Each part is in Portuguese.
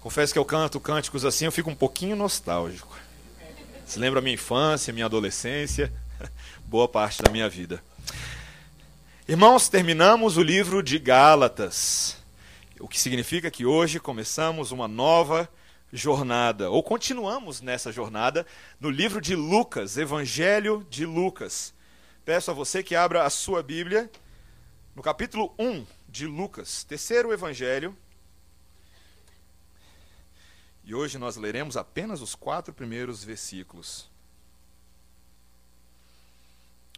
Confesso que eu canto cânticos assim, eu fico um pouquinho nostálgico. Se lembra minha infância, minha adolescência, boa parte da minha vida. Irmãos, terminamos o livro de Gálatas, o que significa que hoje começamos uma nova jornada, ou continuamos nessa jornada, no livro de Lucas, Evangelho de Lucas. Peço a você que abra a sua Bíblia no capítulo 1 de Lucas, terceiro evangelho, e hoje nós leremos apenas os quatro primeiros versículos.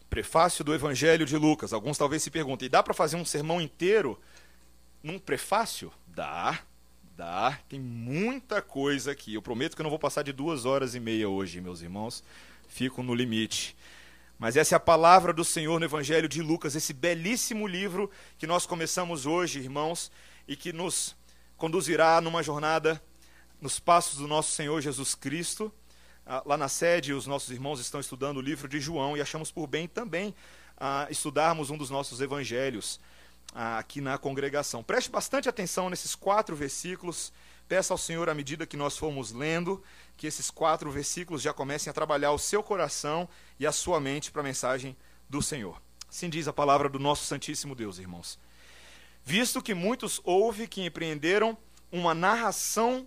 Prefácio do Evangelho de Lucas. Alguns talvez se perguntem: dá para fazer um sermão inteiro num prefácio? Dá, dá. Tem muita coisa aqui. Eu prometo que eu não vou passar de duas horas e meia hoje, meus irmãos. Fico no limite. Mas essa é a palavra do Senhor no Evangelho de Lucas, esse belíssimo livro que nós começamos hoje, irmãos, e que nos conduzirá numa jornada nos passos do nosso Senhor Jesus Cristo. Ah, lá na sede, os nossos irmãos estão estudando o livro de João e achamos por bem também ah, estudarmos um dos nossos evangelhos ah, aqui na congregação. Preste bastante atenção nesses quatro versículos. Peça ao Senhor, à medida que nós formos lendo, que esses quatro versículos já comecem a trabalhar o seu coração e a sua mente para a mensagem do Senhor. Assim diz a palavra do nosso Santíssimo Deus, irmãos. Visto que muitos houve que empreenderam uma narração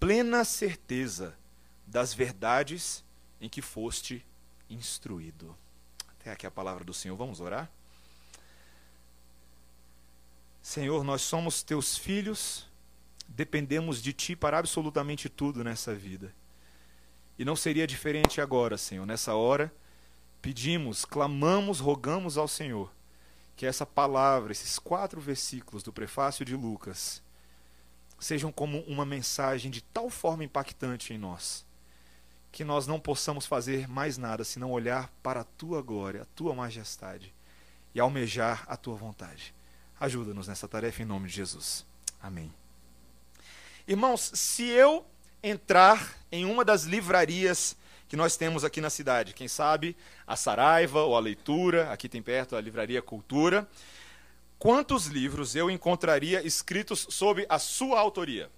plena certeza das verdades em que foste instruído. Até aqui a palavra do Senhor. Vamos orar? Senhor, nós somos teus filhos, dependemos de ti para absolutamente tudo nessa vida. E não seria diferente agora, Senhor. Nessa hora, pedimos, clamamos, rogamos ao Senhor que essa palavra, esses quatro versículos do prefácio de Lucas, sejam como uma mensagem de tal forma impactante em nós, que nós não possamos fazer mais nada senão olhar para a tua glória, a tua majestade e almejar a tua vontade. Ajuda-nos nessa tarefa em nome de Jesus. Amém. Irmãos, se eu entrar em uma das livrarias que nós temos aqui na cidade, quem sabe a Saraiva ou a Leitura, aqui tem perto a Livraria Cultura, quantos livros eu encontraria escritos sob a sua autoria?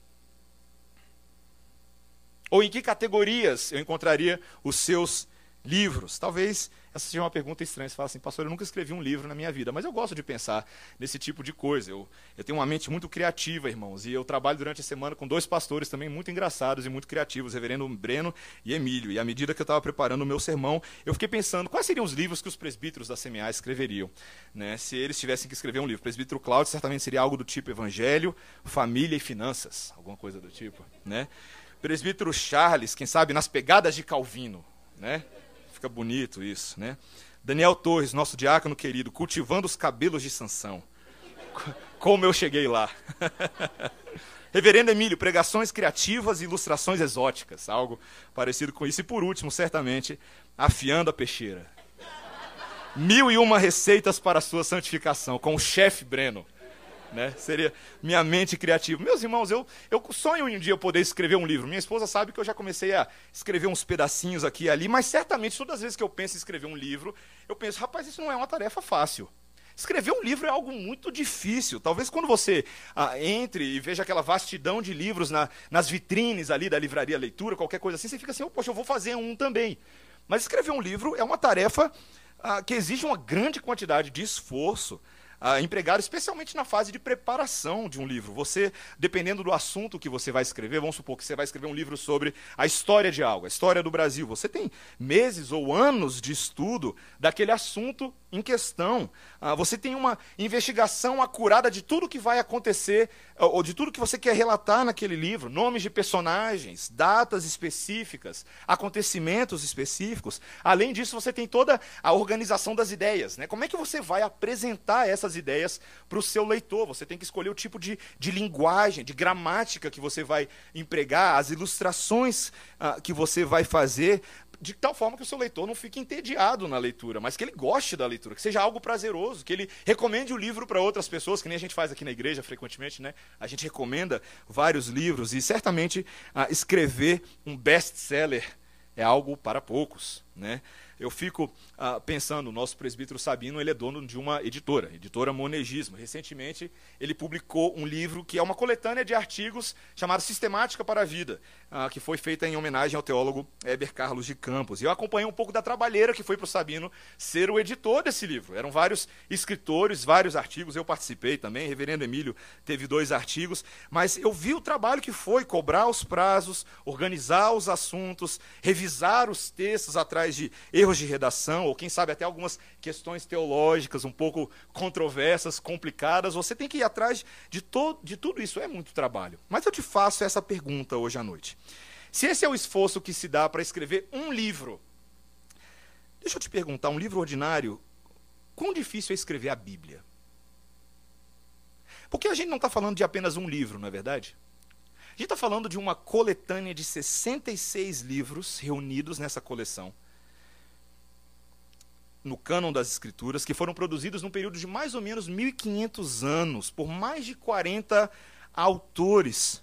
Ou em que categorias eu encontraria os seus livros? Talvez essa seja uma pergunta estranha. Você fala assim, pastor, eu nunca escrevi um livro na minha vida, mas eu gosto de pensar nesse tipo de coisa. Eu, eu tenho uma mente muito criativa, irmãos, e eu trabalho durante a semana com dois pastores também muito engraçados e muito criativos, reverendo Breno e Emílio. E à medida que eu estava preparando o meu sermão, eu fiquei pensando quais seriam os livros que os presbíteros da CMA escreveriam. Né? Se eles tivessem que escrever um livro. O presbítero Cláudio certamente seria algo do tipo Evangelho, Família e Finanças, alguma coisa do tipo. Né? Presbítero Charles, quem sabe, nas pegadas de Calvino. Né? Fica bonito isso, né? Daniel Torres, nosso diácono querido, cultivando os cabelos de Sansão. Como eu cheguei lá. Reverendo Emílio, pregações criativas e ilustrações exóticas, algo parecido com isso. E por último, certamente, afiando a peixeira. Mil e uma receitas para a sua santificação, com o chefe Breno. Né? Seria minha mente criativa. Meus irmãos, eu, eu sonho um dia poder escrever um livro. Minha esposa sabe que eu já comecei a escrever uns pedacinhos aqui e ali, mas certamente todas as vezes que eu penso em escrever um livro, eu penso, rapaz, isso não é uma tarefa fácil. Escrever um livro é algo muito difícil. Talvez quando você ah, entre e veja aquela vastidão de livros na, nas vitrines ali da livraria leitura, qualquer coisa assim, você fica assim, oh, poxa, eu vou fazer um também. Mas escrever um livro é uma tarefa ah, que exige uma grande quantidade de esforço empregado especialmente na fase de preparação de um livro. Você, dependendo do assunto que você vai escrever, vamos supor que você vai escrever um livro sobre a história de algo, a história do Brasil. Você tem meses ou anos de estudo daquele assunto em questão. Ah, você tem uma investigação acurada de tudo que vai acontecer, ou de tudo que você quer relatar naquele livro: nomes de personagens, datas específicas, acontecimentos específicos. Além disso, você tem toda a organização das ideias. Né? Como é que você vai apresentar essas ideias para o seu leitor? Você tem que escolher o tipo de, de linguagem, de gramática que você vai empregar, as ilustrações ah, que você vai fazer de tal forma que o seu leitor não fique entediado na leitura, mas que ele goste da leitura, que seja algo prazeroso, que ele recomende o livro para outras pessoas, que nem a gente faz aqui na igreja frequentemente, né? A gente recomenda vários livros e certamente ah, escrever um best-seller é algo para poucos, né? Eu fico ah, pensando, o nosso presbítero Sabino ele é dono de uma editora, editora Monegismo. Recentemente ele publicou um livro que é uma coletânea de artigos chamado Sistemática para a Vida, ah, que foi feita em homenagem ao teólogo Heber Carlos de Campos. E eu acompanhei um pouco da trabalheira que foi para o Sabino ser o editor desse livro. Eram vários escritores, vários artigos, eu participei também, Reverendo Emílio teve dois artigos, mas eu vi o trabalho que foi cobrar os prazos, organizar os assuntos, revisar os textos atrás de erros erros de redação, ou quem sabe até algumas questões teológicas um pouco controversas, complicadas, você tem que ir atrás de, to de tudo isso. É muito trabalho. Mas eu te faço essa pergunta hoje à noite. Se esse é o esforço que se dá para escrever um livro, deixa eu te perguntar: um livro ordinário, quão difícil é escrever a Bíblia? Porque a gente não está falando de apenas um livro, não é verdade? A gente está falando de uma coletânea de 66 livros reunidos nessa coleção no cânon das escrituras, que foram produzidos num período de mais ou menos 1500 anos, por mais de 40 autores.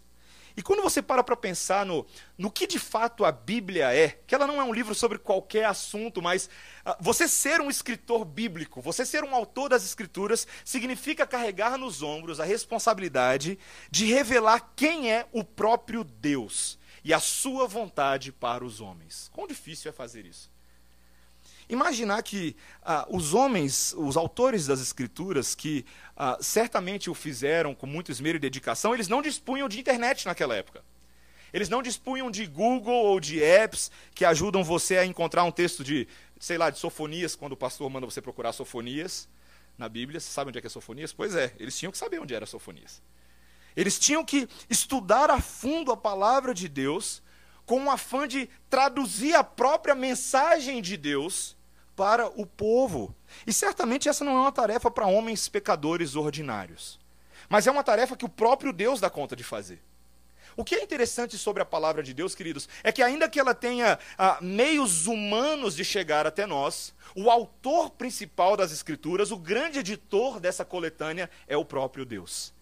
E quando você para para pensar no, no que de fato a Bíblia é, que ela não é um livro sobre qualquer assunto, mas uh, você ser um escritor bíblico, você ser um autor das Escrituras, significa carregar nos ombros a responsabilidade de revelar quem é o próprio Deus e a sua vontade para os homens. Quão difícil é fazer isso? Imaginar que ah, os homens, os autores das escrituras, que ah, certamente o fizeram com muito esmero e dedicação, eles não dispunham de internet naquela época. Eles não dispunham de Google ou de apps que ajudam você a encontrar um texto de, sei lá, de Sofonias, quando o pastor manda você procurar Sofonias na Bíblia. Você sabe onde é que é Sofonias? Pois é, eles tinham que saber onde era Sofonias. Eles tinham que estudar a fundo a palavra de Deus com um afã de traduzir a própria mensagem de Deus para o povo. E certamente essa não é uma tarefa para homens pecadores ordinários. Mas é uma tarefa que o próprio Deus dá conta de fazer. O que é interessante sobre a palavra de Deus, queridos, é que ainda que ela tenha ah, meios humanos de chegar até nós, o autor principal das Escrituras, o grande editor dessa coletânea, é o próprio Deus.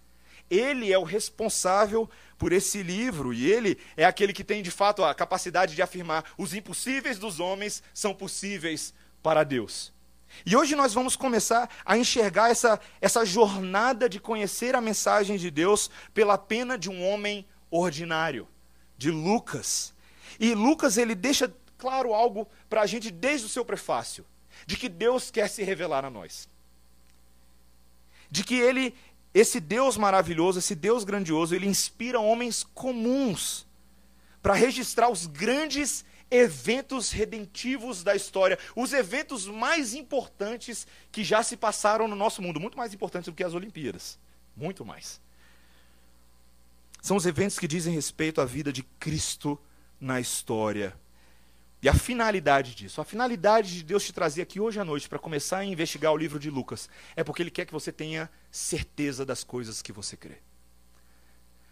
Ele é o responsável por esse livro e ele é aquele que tem de fato a capacidade de afirmar: os impossíveis dos homens são possíveis para Deus. E hoje nós vamos começar a enxergar essa, essa jornada de conhecer a mensagem de Deus pela pena de um homem ordinário, de Lucas. E Lucas ele deixa claro algo para a gente desde o seu prefácio, de que Deus quer se revelar a nós. De que ele, esse Deus maravilhoso, esse Deus grandioso, ele inspira homens comuns para registrar os grandes eventos redentivos da história, os eventos mais importantes que já se passaram no nosso mundo, muito mais importantes do que as Olimpíadas, muito mais. São os eventos que dizem respeito à vida de Cristo na história. E a finalidade disso, a finalidade de Deus te trazer aqui hoje à noite para começar a investigar o livro de Lucas, é porque Ele quer que você tenha certeza das coisas que você crê.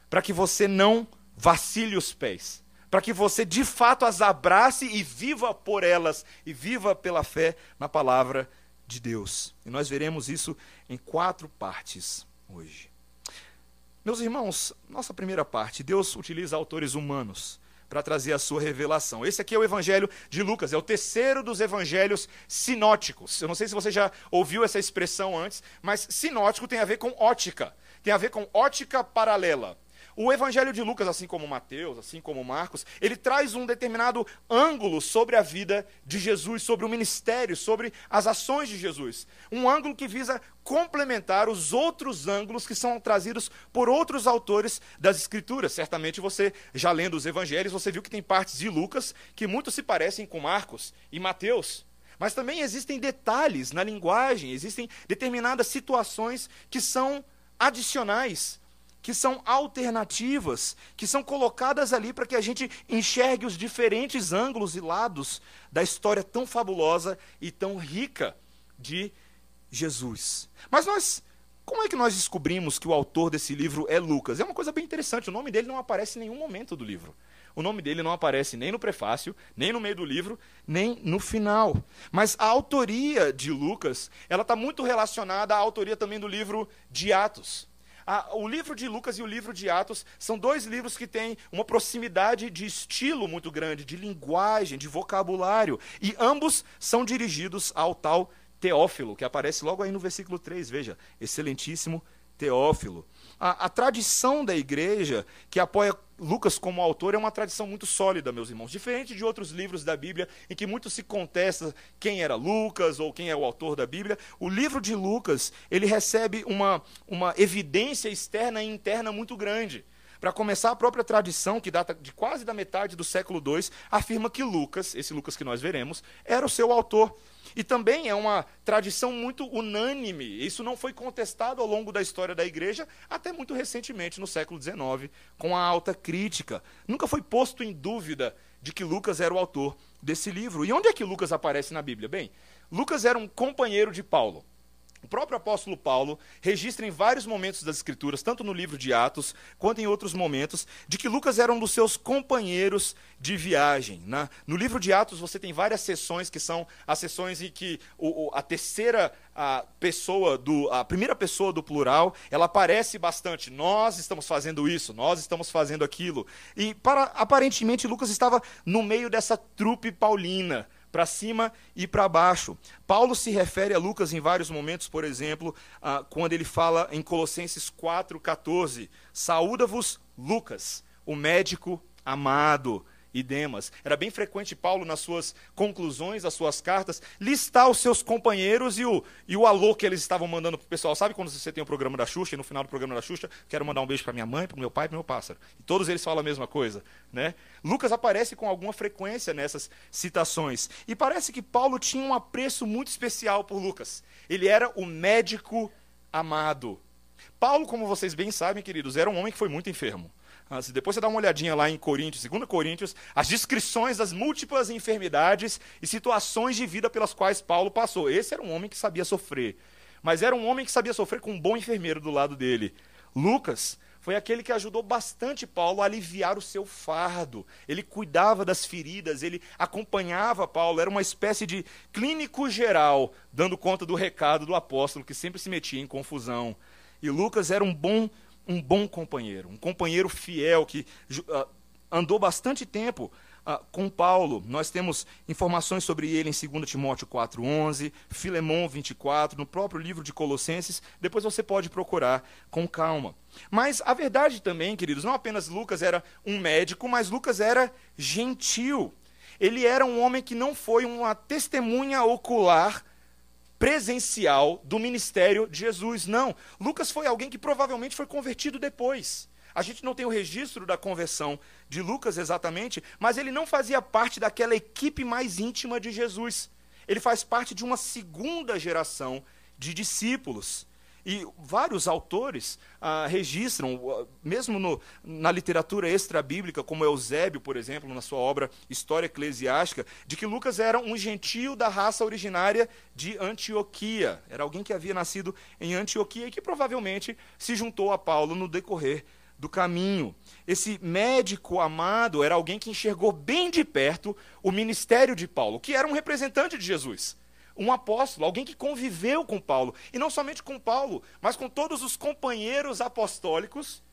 Para que você não vacile os pés para que você de fato as abrace e viva por elas, e viva pela fé na palavra de Deus. E nós veremos isso em quatro partes hoje. Meus irmãos, nossa primeira parte, Deus utiliza autores humanos para trazer a sua revelação. Esse aqui é o Evangelho de Lucas, é o terceiro dos evangelhos sinóticos. Eu não sei se você já ouviu essa expressão antes, mas sinótico tem a ver com ótica, tem a ver com ótica paralela. O Evangelho de Lucas, assim como Mateus, assim como Marcos, ele traz um determinado ângulo sobre a vida de Jesus, sobre o ministério, sobre as ações de Jesus. Um ângulo que visa complementar os outros ângulos que são trazidos por outros autores das Escrituras. Certamente você, já lendo os Evangelhos, você viu que tem partes de Lucas que muito se parecem com Marcos e Mateus. Mas também existem detalhes na linguagem, existem determinadas situações que são adicionais, que são alternativas, que são colocadas ali para que a gente enxergue os diferentes ângulos e lados da história tão fabulosa e tão rica de Jesus. Mas nós, como é que nós descobrimos que o autor desse livro é Lucas? É uma coisa bem interessante, o nome dele não aparece em nenhum momento do livro. O nome dele não aparece nem no prefácio, nem no meio do livro, nem no final. Mas a autoria de Lucas, ela está muito relacionada à autoria também do livro de Atos o livro de Lucas e o livro de Atos são dois livros que têm uma proximidade de estilo muito grande, de linguagem, de vocabulário. E ambos são dirigidos ao tal Teófilo, que aparece logo aí no versículo 3. Veja, excelentíssimo Teófilo. A, a, tradição da igreja que apoia Lucas como autor é uma tradição muito sólida, meus irmãos. Diferente de outros livros da Bíblia, em que muito se contesta quem era Lucas ou quem é o autor da Bíblia, o livro de Lucas ele recebe uma, uma evidência externa e interna muito grande. Para começar, a própria tradição, que data de quase da metade do século II, afirma que Lucas, esse Lucas que nós veremos, era o seu autor. E também é uma tradição muito unânime. Isso não foi contestado ao longo da história da igreja, até muito recentemente, no século XIX, com a alta crítica. Nunca foi posto em dúvida de que Lucas era o autor desse livro. E onde é que Lucas aparece na Bíblia? Bem, Lucas era um companheiro de Paulo. O próprio apóstolo Paulo registra em vários momentos das Escrituras, tanto no livro de Atos quanto em outros momentos, de que Lucas era um dos seus companheiros de viagem. Né? No livro de Atos você tem várias sessões que são as sessões em que o, o, a terceira a pessoa do a primeira pessoa do plural ela aparece bastante. Nós estamos fazendo isso, nós estamos fazendo aquilo. E para aparentemente Lucas estava no meio dessa trupe paulina para cima e para baixo. Paulo se refere a Lucas em vários momentos, por exemplo, ah, quando ele fala em Colossenses 4,14: Saúda-vos, Lucas, o médico amado e Demas. Era bem frequente Paulo, nas suas conclusões, das suas cartas, listar os seus companheiros e o, e o alô que eles estavam mandando para o pessoal. Sabe quando você tem o programa da Xuxa e no final do programa da Xuxa, quero mandar um beijo para minha mãe, para meu pai para meu pássaro. E todos eles falam a mesma coisa. Né? Lucas aparece com alguma frequência nessas citações. E parece que Paulo tinha um apreço muito especial por Lucas. Ele era o médico amado. Paulo, como vocês bem sabem, queridos, era um homem que foi muito enfermo. Ah, se depois você dá uma olhadinha lá em Coríntios, 2 Coríntios, as descrições das múltiplas enfermidades e situações de vida pelas quais Paulo passou. Esse era um homem que sabia sofrer. Mas era um homem que sabia sofrer com um bom enfermeiro do lado dele. Lucas foi aquele que ajudou bastante Paulo a aliviar o seu fardo. Ele cuidava das feridas, ele acompanhava Paulo, era uma espécie de clínico geral, dando conta do recado do apóstolo que sempre se metia em confusão. E Lucas era um bom um bom companheiro, um companheiro fiel que uh, andou bastante tempo uh, com Paulo. Nós temos informações sobre ele em 2 Timóteo 4,11, Filemão 24, no próprio livro de Colossenses. Depois você pode procurar com calma. Mas a verdade também, queridos, não apenas Lucas era um médico, mas Lucas era gentil. Ele era um homem que não foi uma testemunha ocular presencial do ministério de Jesus. Não. Lucas foi alguém que provavelmente foi convertido depois. A gente não tem o registro da conversão de Lucas exatamente, mas ele não fazia parte daquela equipe mais íntima de Jesus. Ele faz parte de uma segunda geração de discípulos. E vários autores ah, registram, ah, mesmo no, na literatura extra-bíblica, como Eusébio, por exemplo, na sua obra História Eclesiástica, de que Lucas era um gentio da raça originária de Antioquia. Era alguém que havia nascido em Antioquia e que provavelmente se juntou a Paulo no decorrer do caminho. Esse médico amado era alguém que enxergou bem de perto o ministério de Paulo, que era um representante de Jesus um apóstolo, alguém que conviveu com Paulo. E não somente com Paulo, mas com todos os companheiros apostólicos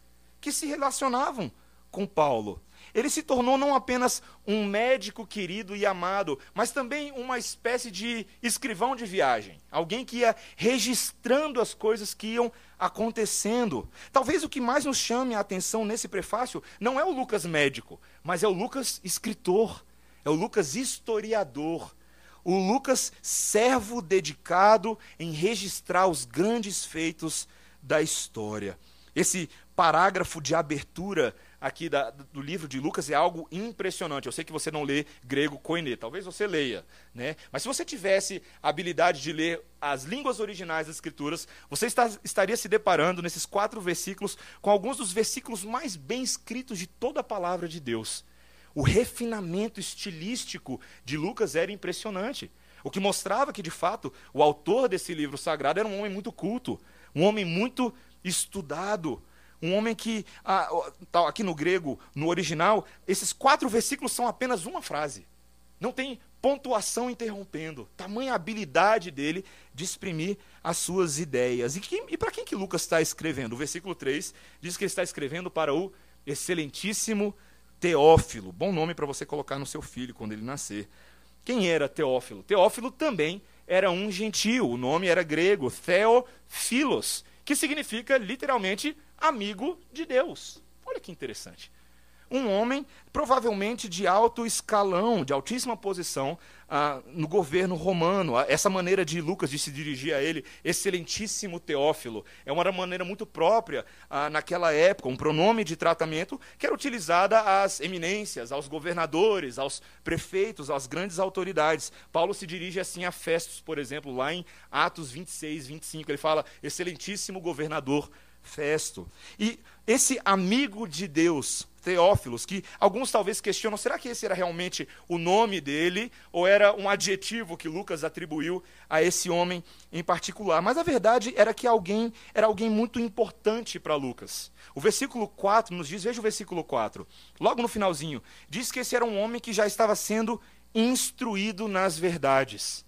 que se relacionavam com Paulo. Ele se tornou não apenas um médico querido e amado, mas também uma espécie de escrivão de viagem. Alguém que ia registrando as coisas que iam acontecendo. Talvez o que mais nos chame a atenção nesse prefácio não é o Lucas médico, mas é o Lucas escritor, é o Lucas historiador o Lucas, servo dedicado em registrar os grandes feitos da história. Esse parágrafo de abertura aqui da, do livro de Lucas é algo impressionante. Eu sei que você não lê grego koine, talvez você leia, né? Mas se você tivesse a habilidade de ler as línguas originais das Escrituras, você está, estaria se deparando nesses quatro versículos com alguns dos versículos mais bem escritos de toda a palavra de Deus. O refinamento estilístico de Lucas era impressionante. O que mostrava que, de fato, o autor desse livro sagrado era um homem muito culto, um homem muito estudado, um homem que, ah, aqui no grego, no original, esses quatro versículos são apenas uma frase. Não tem pontuação interrompendo. Tamanha habilidade dele de exprimir as suas ideias. E, e para quem que Lucas está escrevendo? O versículo 3 diz que ele está escrevendo para o excelentíssimo Teófilo. Bom nome para você colocar no seu filho quando ele nascer. Quem era Teófilo? Teófilo também era um gentio. O nome era grego, Theophilos, que significa literalmente amigo de Deus. Olha que interessante. Um homem, provavelmente de alto escalão, de altíssima posição ah, no governo romano. Essa maneira de Lucas de se dirigir a ele, excelentíssimo Teófilo, é uma maneira muito própria ah, naquela época, um pronome de tratamento que era utilizada às eminências, aos governadores, aos prefeitos, às grandes autoridades. Paulo se dirige assim a Festos, por exemplo, lá em Atos 26, 25. Ele fala: excelentíssimo governador Festo. E esse amigo de Deus, Teófilos, que alguns talvez questionam, será que esse era realmente o nome dele ou era um adjetivo que Lucas atribuiu a esse homem em particular? Mas a verdade era que alguém era alguém muito importante para Lucas. O versículo 4 nos diz, veja o versículo 4, logo no finalzinho, diz que esse era um homem que já estava sendo instruído nas verdades.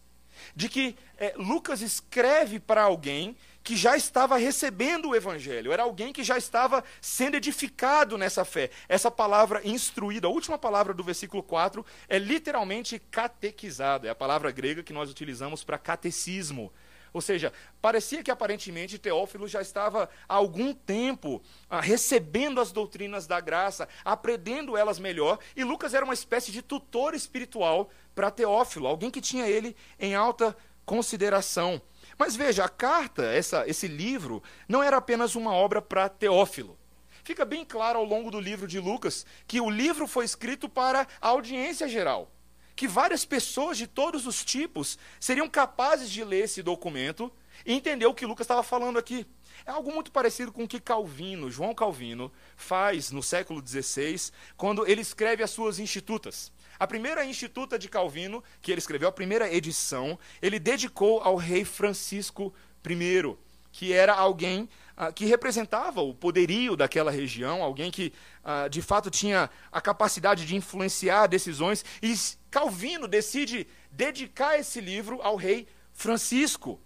De que é, Lucas escreve para alguém que já estava recebendo o evangelho, era alguém que já estava sendo edificado nessa fé. Essa palavra instruída, a última palavra do versículo 4 é literalmente catequizado, é a palavra grega que nós utilizamos para catecismo. Ou seja, parecia que aparentemente Teófilo já estava há algum tempo ah, recebendo as doutrinas da graça, aprendendo elas melhor, e Lucas era uma espécie de tutor espiritual para Teófilo, alguém que tinha ele em alta consideração. Mas veja, a carta, essa, esse livro, não era apenas uma obra para Teófilo. Fica bem claro ao longo do livro de Lucas que o livro foi escrito para a audiência geral. Que várias pessoas de todos os tipos seriam capazes de ler esse documento e entender o que Lucas estava falando aqui. É algo muito parecido com o que Calvino, João Calvino, faz no século XVI, quando ele escreve as suas Institutas. A primeira Instituta de Calvino, que ele escreveu, a primeira edição, ele dedicou ao rei Francisco I, que era alguém ah, que representava o poderio daquela região, alguém que ah, de fato tinha a capacidade de influenciar decisões. E Calvino decide dedicar esse livro ao rei Francisco.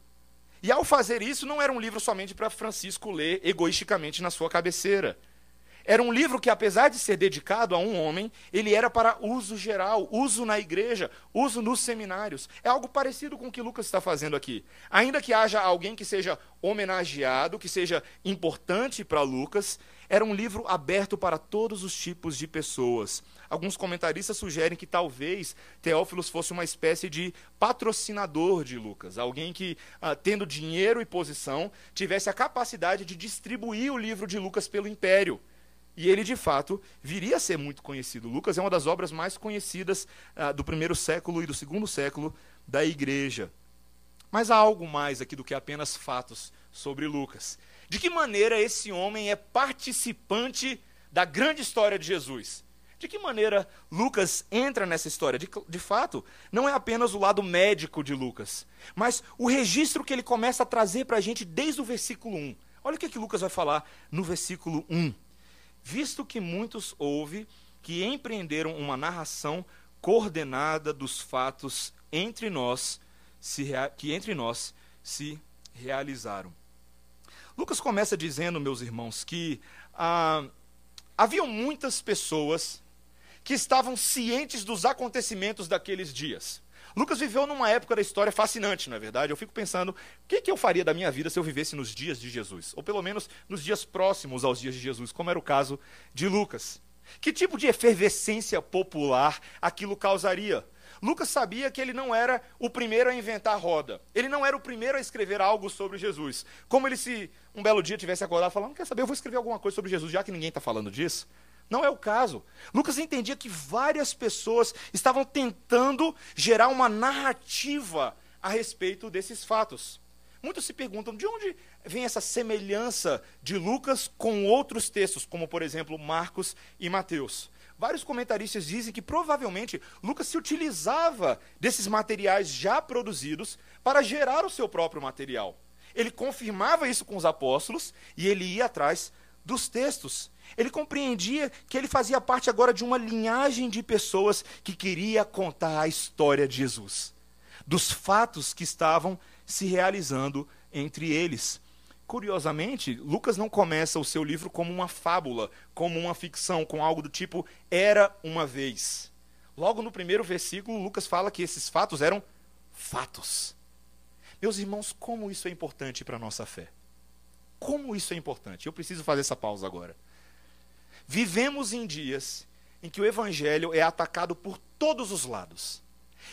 E ao fazer isso, não era um livro somente para Francisco ler egoisticamente na sua cabeceira. Era um livro que, apesar de ser dedicado a um homem, ele era para uso geral, uso na igreja, uso nos seminários. É algo parecido com o que Lucas está fazendo aqui. Ainda que haja alguém que seja homenageado, que seja importante para Lucas, era um livro aberto para todos os tipos de pessoas. Alguns comentaristas sugerem que talvez Teófilos fosse uma espécie de patrocinador de Lucas, alguém que, ah, tendo dinheiro e posição, tivesse a capacidade de distribuir o livro de Lucas pelo império. E ele, de fato, viria a ser muito conhecido. Lucas é uma das obras mais conhecidas ah, do primeiro século e do segundo século da igreja. Mas há algo mais aqui do que apenas fatos sobre Lucas. De que maneira esse homem é participante da grande história de Jesus? De que maneira Lucas entra nessa história? De, de, fato, não é apenas o lado médico de Lucas, mas o registro que ele começa a trazer para a gente desde o versículo 1. Olha o que, que Lucas vai falar no versículo 1 visto que muitos houve que empreenderam uma narração coordenada dos fatos entre nós, se, que entre nós se realizaram. Lucas começa dizendo, meus irmãos, que ah, haviam muitas pessoas que estavam cientes dos acontecimentos daqueles dias. Lucas viveu numa época da história fascinante, não é verdade? Eu fico pensando, o que, que eu faria da minha vida se eu vivesse nos dias de Jesus? Ou pelo menos nos dias próximos aos dias de Jesus, como era o caso de Lucas. Que tipo de efervescência popular aquilo causaria? Lucas sabia que ele não era o primeiro a inventar roda. Ele não era o primeiro a escrever algo sobre Jesus. Como ele se um belo dia tivesse acordado falando, quer saber, eu vou escrever alguma coisa sobre Jesus, já que ninguém está falando disso. Não é o caso. Lucas entendia que várias pessoas estavam tentando gerar uma narrativa a respeito desses fatos. Muitos se perguntam de onde vem essa semelhança de Lucas com outros textos, como por exemplo Marcos e Mateus. Vários comentaristas dizem que provavelmente Lucas se utilizava desses materiais já produzidos para gerar o seu próprio material. Ele confirmava isso com os apóstolos e ele ia atrás dos textos. Ele compreendia que ele fazia parte agora de uma linhagem de pessoas que queria contar a história de Jesus, dos fatos que estavam se realizando entre eles. Curiosamente, Lucas não começa o seu livro como uma fábula, como uma ficção, com algo do tipo era uma vez. Logo no primeiro versículo, Lucas fala que esses fatos eram fatos. Meus irmãos, como isso é importante para a nossa fé? Como isso é importante? Eu preciso fazer essa pausa agora. Vivemos em dias em que o evangelho é atacado por todos os lados.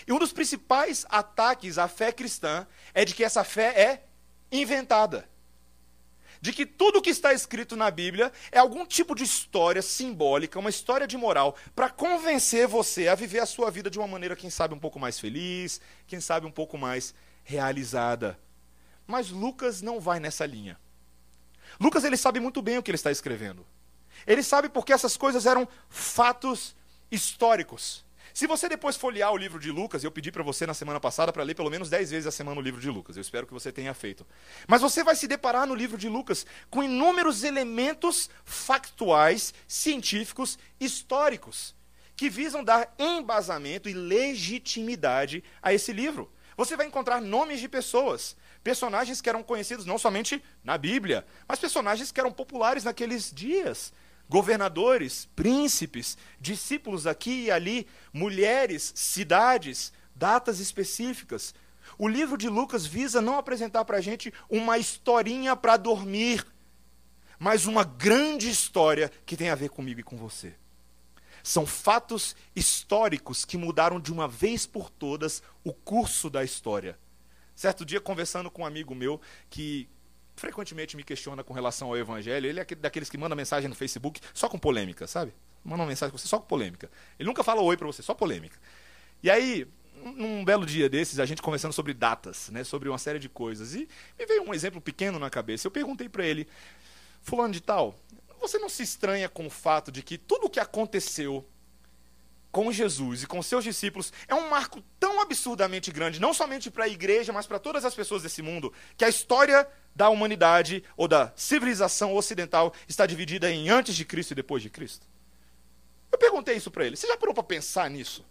E um dos principais ataques à fé cristã é de que essa fé é inventada. De que tudo que está escrito na Bíblia é algum tipo de história simbólica, uma história de moral, para convencer você a viver a sua vida de uma maneira, quem sabe, um pouco mais feliz, quem sabe, um pouco mais realizada. Mas Lucas não vai nessa linha. Lucas ele sabe muito bem o que ele está escrevendo. Ele sabe porque essas coisas eram fatos históricos. Se você depois folhear o livro de Lucas, eu pedi para você na semana passada para ler pelo menos 10 vezes a semana o livro de Lucas. Eu espero que você tenha feito. Mas você vai se deparar no livro de Lucas com inúmeros elementos factuais, científicos, históricos, que visam dar embasamento e legitimidade a esse livro. Você vai encontrar nomes de pessoas, personagens que eram conhecidos não somente na Bíblia, mas personagens que eram populares naqueles dias governadores, príncipes, discípulos aqui e ali, mulheres, cidades, datas específicas. O livro de Lucas visa não apresentar para a gente uma historinha para dormir, mas uma grande história que tem a ver comigo e com você. São fatos históricos que mudaram de uma vez por todas o curso da história. Certo dia, conversando com um amigo meu que frequentemente me questiona com relação ao evangelho. Ele é daqueles que manda mensagem no Facebook só com polêmica, sabe? Manda uma mensagem com você só com polêmica. Ele nunca fala oi para você, só polêmica. E aí, num belo dia desses, a gente conversando sobre datas, né, sobre uma série de coisas. E me veio um exemplo pequeno na cabeça. Eu perguntei para ele, fulano de tal, você não se estranha com o fato de que tudo o que aconteceu com Jesus e com seus discípulos é um marco tão absurdamente grande, não somente para a igreja, mas para todas as pessoas desse mundo, que a história da humanidade ou da civilização ocidental está dividida em antes de Cristo e depois de Cristo? Eu perguntei isso para ele. Você já parou para pensar nisso?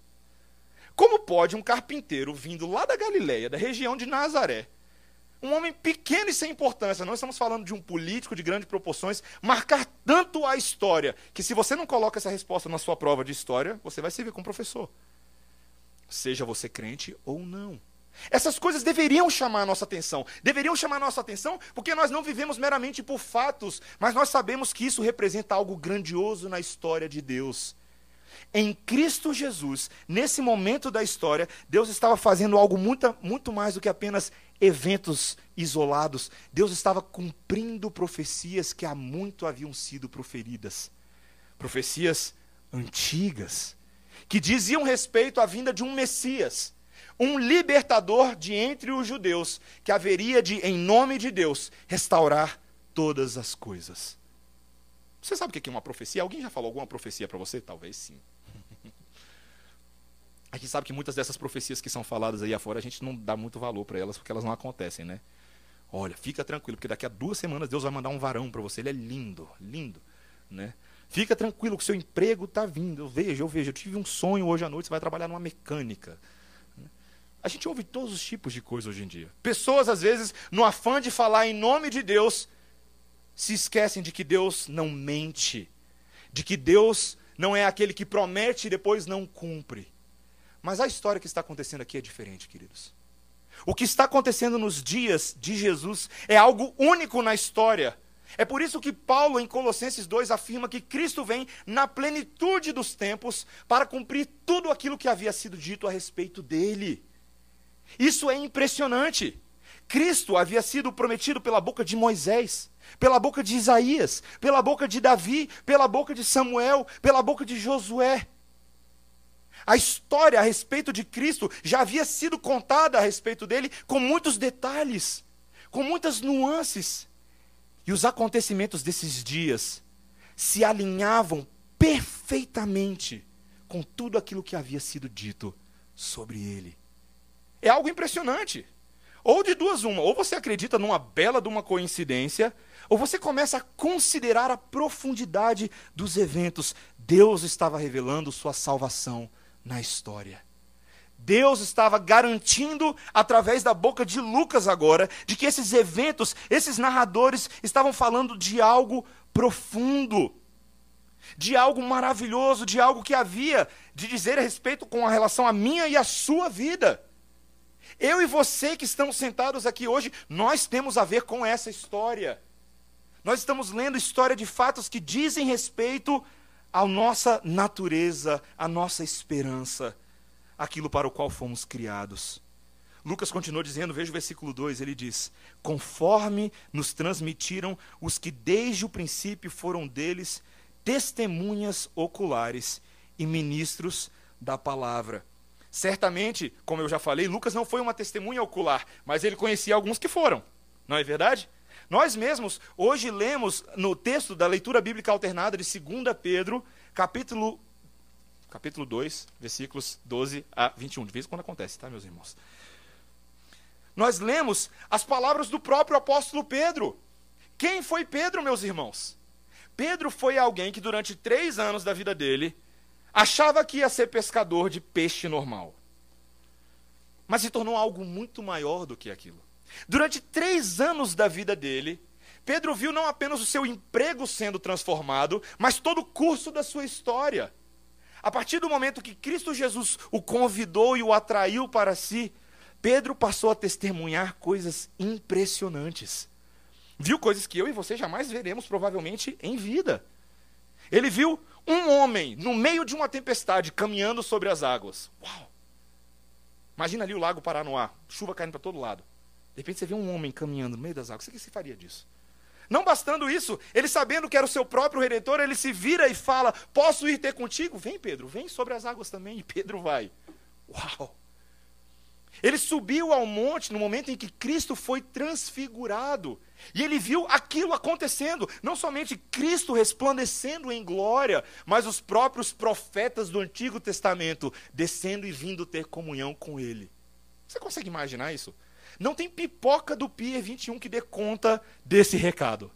Como pode um carpinteiro vindo lá da Galileia, da região de Nazaré, um homem pequeno e sem importância, não estamos falando de um político de grandes proporções, marcar tanto a história, que se você não coloca essa resposta na sua prova de história, você vai se ver com professor. Seja você crente ou não. Essas coisas deveriam chamar a nossa atenção. Deveriam chamar a nossa atenção porque nós não vivemos meramente por fatos, mas nós sabemos que isso representa algo grandioso na história de Deus. Em Cristo Jesus, nesse momento da história, Deus estava fazendo algo muito, muito mais do que apenas eventos isolados. Deus estava cumprindo profecias que há muito haviam sido proferidas. Profecias antigas, que diziam respeito à vinda de um Messias, um libertador de entre os judeus, que haveria de, em nome de Deus, restaurar todas as coisas. Você sabe o que é uma profecia? Alguém já falou alguma profecia para você? Talvez sim. A gente sabe que muitas dessas profecias que são faladas aí afora, a gente não dá muito valor para elas, porque elas não acontecem, né? Olha, fica tranquilo, porque daqui a duas semanas Deus vai mandar um varão para você. Ele é lindo, lindo, né? Fica tranquilo que o seu emprego está vindo. Eu vejo, eu vejo. Eu tive um sonho hoje à noite, você vai trabalhar numa mecânica. A gente ouve todos os tipos de coisas hoje em dia. Pessoas, às vezes, no afã de falar em nome de Deus, se esquecem de que Deus não mente. De que Deus não é aquele que promete e depois não cumpre. Mas a história que está acontecendo aqui é diferente, queridos. O que está acontecendo nos dias de Jesus é algo único na história. É por isso que Paulo, em Colossenses 2, afirma que Cristo vem na plenitude dos tempos para cumprir tudo aquilo que havia sido dito a respeito dele. Isso é impressionante. Cristo havia sido prometido pela boca de Moisés, pela boca de Isaías, pela boca de Davi, pela boca de Samuel, pela boca de Josué. A história a respeito de Cristo já havia sido contada a respeito dele com muitos detalhes, com muitas nuances. E os acontecimentos desses dias se alinhavam perfeitamente com tudo aquilo que havia sido dito sobre ele. É algo impressionante. Ou de duas uma, ou você acredita numa bela de uma coincidência, ou você começa a considerar a profundidade dos eventos. Deus estava revelando sua salvação na história. Deus estava garantindo, através da boca de Lucas agora, de que esses eventos, esses narradores, estavam falando de algo profundo, de algo maravilhoso, de algo que havia de dizer a respeito com a relação à minha e à sua vida. Eu e você que estamos sentados aqui hoje, nós temos a ver com essa história. Nós estamos lendo história de fatos que dizem respeito à nossa natureza, à nossa esperança, aquilo para o qual fomos criados. Lucas continuou dizendo, veja o versículo 2, ele diz: Conforme nos transmitiram os que desde o princípio foram deles testemunhas oculares e ministros da palavra. Certamente, como eu já falei, Lucas não foi uma testemunha ocular, mas ele conhecia alguns que foram. Não é verdade? Nós mesmos, hoje lemos no texto da leitura bíblica alternada de 2 Pedro, capítulo, capítulo 2, versículos 12 a 21. De vez em quando acontece, tá, meus irmãos? Nós lemos as palavras do próprio apóstolo Pedro. Quem foi Pedro, meus irmãos? Pedro foi alguém que durante três anos da vida dele achava que ia ser pescador de peixe normal. Mas se tornou algo muito maior do que aquilo. Durante três anos da vida dele, Pedro viu não apenas o seu emprego sendo transformado, mas todo o curso da sua história. A partir do momento que Cristo Jesus o convidou e o atraiu para si, Pedro passou a testemunhar coisas impressionantes. Viu coisas que eu e você jamais veremos, provavelmente, em vida. Ele viu um homem no meio de uma tempestade caminhando sobre as águas. Uau! Imagina ali o lago Paranoá, chuva caindo para todo lado. De repente você vê um homem caminhando no meio das águas. O que você faria disso? Não bastando isso, ele sabendo que era o seu próprio redentor, ele se vira e fala: Posso ir ter contigo? Vem, Pedro, vem sobre as águas também. E Pedro vai. Uau! Ele subiu ao monte no momento em que Cristo foi transfigurado. E ele viu aquilo acontecendo. Não somente Cristo resplandecendo em glória, mas os próprios profetas do Antigo Testamento descendo e vindo ter comunhão com ele. Você consegue imaginar isso? Não tem pipoca do Pier 21 que dê conta desse recado.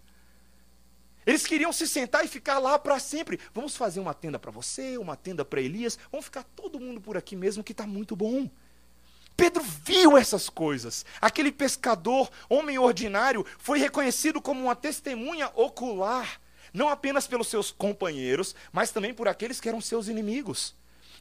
Eles queriam se sentar e ficar lá para sempre. Vamos fazer uma tenda para você, uma tenda para Elias. Vamos ficar todo mundo por aqui mesmo, que está muito bom. Pedro viu essas coisas. Aquele pescador, homem ordinário, foi reconhecido como uma testemunha ocular, não apenas pelos seus companheiros, mas também por aqueles que eram seus inimigos.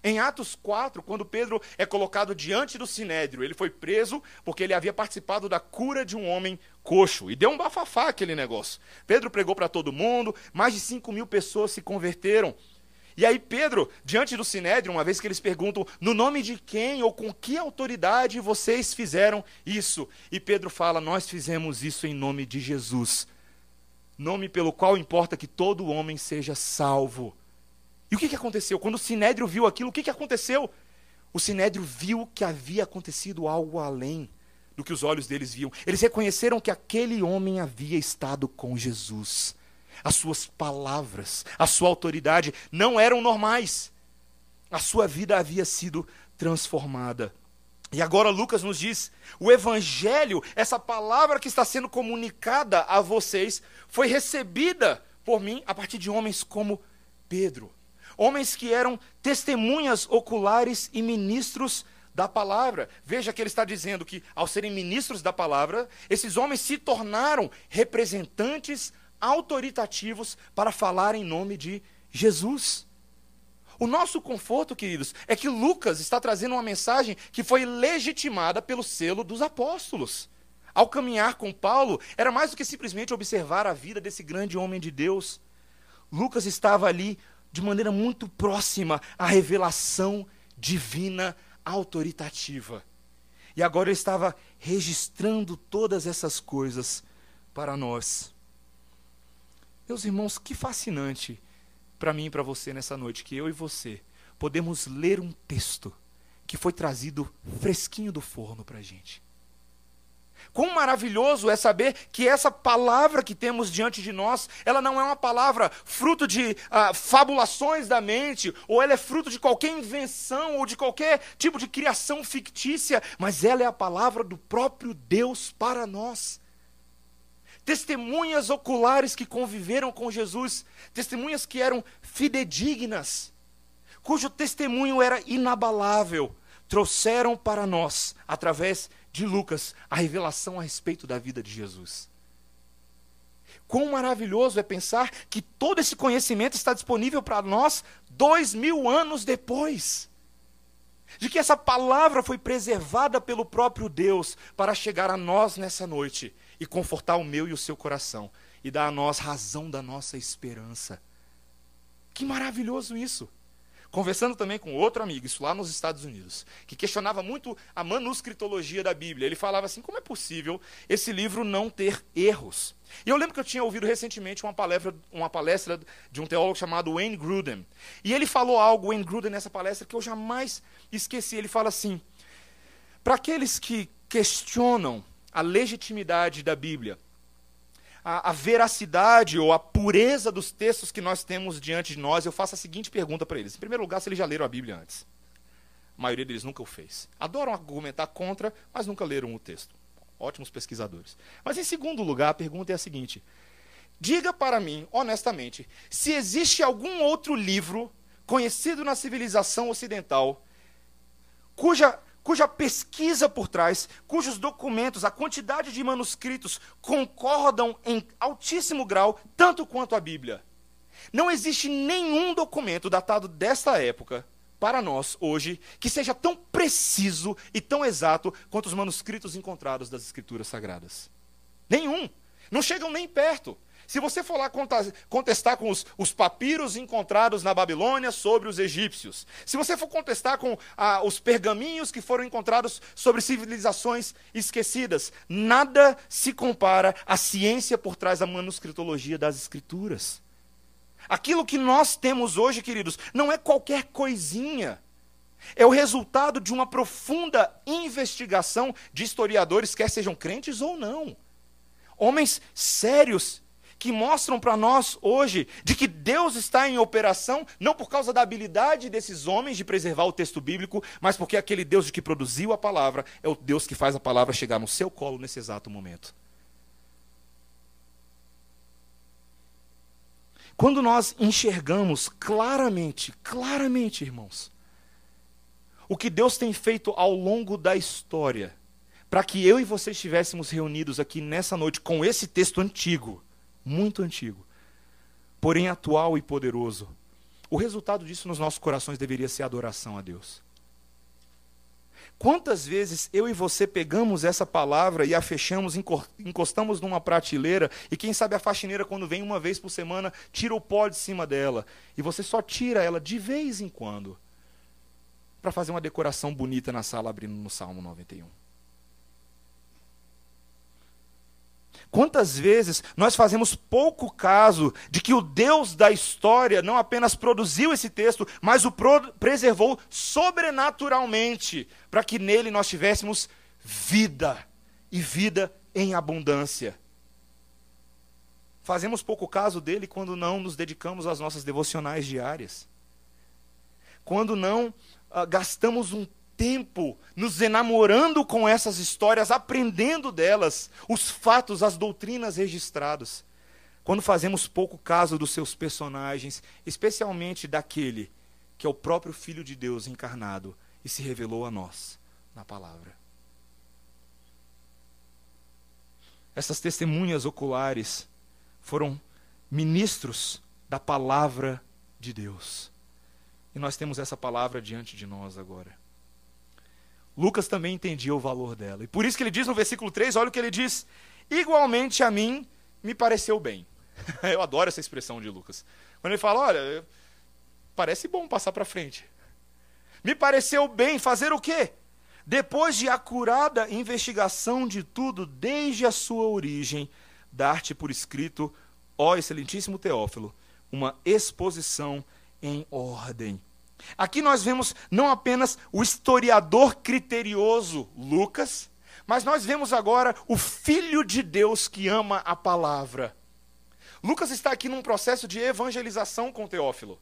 Em Atos 4, quando Pedro é colocado diante do sinédrio, ele foi preso porque ele havia participado da cura de um homem coxo. E deu um bafafá aquele negócio. Pedro pregou para todo mundo, mais de 5 mil pessoas se converteram. E aí Pedro, diante do sinédrio, uma vez que eles perguntam no nome de quem ou com que autoridade vocês fizeram isso? E Pedro fala: Nós fizemos isso em nome de Jesus. Nome pelo qual importa que todo homem seja salvo. E o que, que aconteceu? Quando o Sinédrio viu aquilo, o que, que aconteceu? O Sinédrio viu que havia acontecido algo além do que os olhos deles viam. Eles reconheceram que aquele homem havia estado com Jesus. As suas palavras, a sua autoridade não eram normais. A sua vida havia sido transformada. E agora Lucas nos diz: o Evangelho, essa palavra que está sendo comunicada a vocês, foi recebida por mim a partir de homens como Pedro homens que eram testemunhas oculares e ministros da palavra. Veja que ele está dizendo que, ao serem ministros da palavra, esses homens se tornaram representantes autoritativos para falar em nome de Jesus. O nosso conforto, queridos, é que Lucas está trazendo uma mensagem que foi legitimada pelo selo dos apóstolos. Ao caminhar com Paulo, era mais do que simplesmente observar a vida desse grande homem de Deus. Lucas estava ali de maneira muito próxima à revelação divina autoritativa. E agora ele estava registrando todas essas coisas para nós. Meus irmãos, que fascinante para mim e para você nessa noite que eu e você podemos ler um texto que foi trazido fresquinho do forno para a gente. Quão maravilhoso é saber que essa palavra que temos diante de nós, ela não é uma palavra fruto de ah, fabulações da mente, ou ela é fruto de qualquer invenção, ou de qualquer tipo de criação fictícia, mas ela é a palavra do próprio Deus para nós. Testemunhas oculares que conviveram com Jesus, testemunhas que eram fidedignas, cujo testemunho era inabalável, trouxeram para nós, através de Lucas a revelação a respeito da vida de Jesus. Quão maravilhoso é pensar que todo esse conhecimento está disponível para nós dois mil anos depois. De que essa palavra foi preservada pelo próprio Deus para chegar a nós nessa noite e confortar o meu e o seu coração e dar a nós razão da nossa esperança. Que maravilhoso isso! Conversando também com outro amigo, isso lá nos Estados Unidos, que questionava muito a manuscritologia da Bíblia. Ele falava assim: como é possível esse livro não ter erros? E eu lembro que eu tinha ouvido recentemente uma palestra, uma palestra de um teólogo chamado Wayne Gruden. E ele falou algo, Wayne Gruden, nessa palestra, que eu jamais esqueci. Ele fala assim: para aqueles que questionam a legitimidade da Bíblia, a, a, veracidade ou a pureza dos textos que nós temos diante de nós, eu faço a seguinte pergunta para eles. Em primeiro lugar, se eles já leram a Bíblia antes. A maioria deles nunca o fez. Adoram argumentar contra, mas nunca leram o texto. Ótimos pesquisadores. Mas em segundo lugar, a pergunta é a seguinte: Diga para mim, honestamente, se existe algum outro livro conhecido na civilização ocidental cuja cuja pesquisa por trás, cujos documentos, a quantidade de manuscritos concordam em altíssimo grau, tanto quanto a Bíblia. Não existe nenhum documento datado desta época, para nós, hoje, que seja tão preciso e tão exato quanto os manuscritos encontrados das Escrituras Sagradas. Nenhum. Não chegam nem perto. Se você for lá contestar com os, os, papiros encontrados na Babilônia sobre os egípcios, se você for contestar com ah, os pergaminhos que foram encontrados sobre civilizações esquecidas, nada se compara à ciência por trás da manuscritologia das Escrituras. Aquilo que nós temos hoje, queridos, não é qualquer coisinha. É o resultado de uma profunda investigação de historiadores, quer sejam crentes ou não. Homens sérios que mostram para nós hoje de que Deus está em operação, não por causa da habilidade desses homens de preservar o texto bíblico, mas porque aquele Deus que produziu a palavra é o Deus que faz a palavra chegar no seu colo nesse exato momento. Quando nós enxergamos claramente, claramente, irmãos, o que Deus tem feito ao longo da história, para que eu e você estivéssemos reunidos aqui nessa noite com esse texto antigo, muito antigo, porém atual e poderoso. O resultado disso nos nossos corações deveria ser adoração a Deus. Quantas vezes eu e você pegamos essa palavra e a fechamos, encostamos numa prateleira, e quem sabe a faxineira, quando vem uma vez por semana, tira o pó de cima dela, e você só tira ela de vez em quando, para fazer uma decoração bonita na sala, abrindo no Salmo 91. Quantas vezes nós fazemos pouco caso de que o Deus da história não apenas produziu esse texto, mas o preservou sobrenaturalmente, para que nele nós tivéssemos vida e vida em abundância. Fazemos pouco caso dele quando não nos dedicamos às nossas devocionais diárias. Quando não uh, gastamos um tempo nos enamorando com essas histórias, aprendendo delas, os fatos, as doutrinas registrados. Quando fazemos pouco caso dos seus personagens, especialmente daquele que é o próprio Filho de Deus encarnado e se revelou a nós na palavra. Essas testemunhas oculares foram ministros da palavra de Deus. E nós temos essa palavra diante de nós agora. Lucas também entendia o valor dela. E por isso que ele diz no versículo 3, olha o que ele diz: Igualmente a mim me pareceu bem. Eu adoro essa expressão de Lucas. Quando ele fala, olha, parece bom passar para frente. Me pareceu bem fazer o quê? depois de acurada investigação de tudo desde a sua origem, dar-te por escrito, ó excelentíssimo Teófilo, uma exposição em ordem. Aqui nós vemos não apenas o historiador criterioso Lucas, mas nós vemos agora o Filho de Deus que ama a palavra. Lucas está aqui num processo de evangelização com Teófilo.